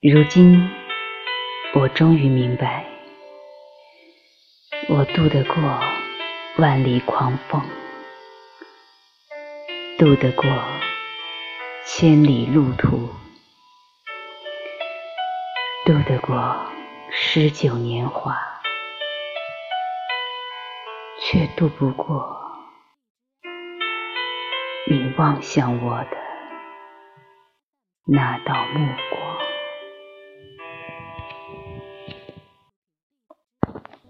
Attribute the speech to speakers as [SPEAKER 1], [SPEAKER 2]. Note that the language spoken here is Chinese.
[SPEAKER 1] 如今，我终于明白，我渡得过万里狂风，渡得过千里路途，渡得过诗酒年华，却渡不过你望向我的那道目光。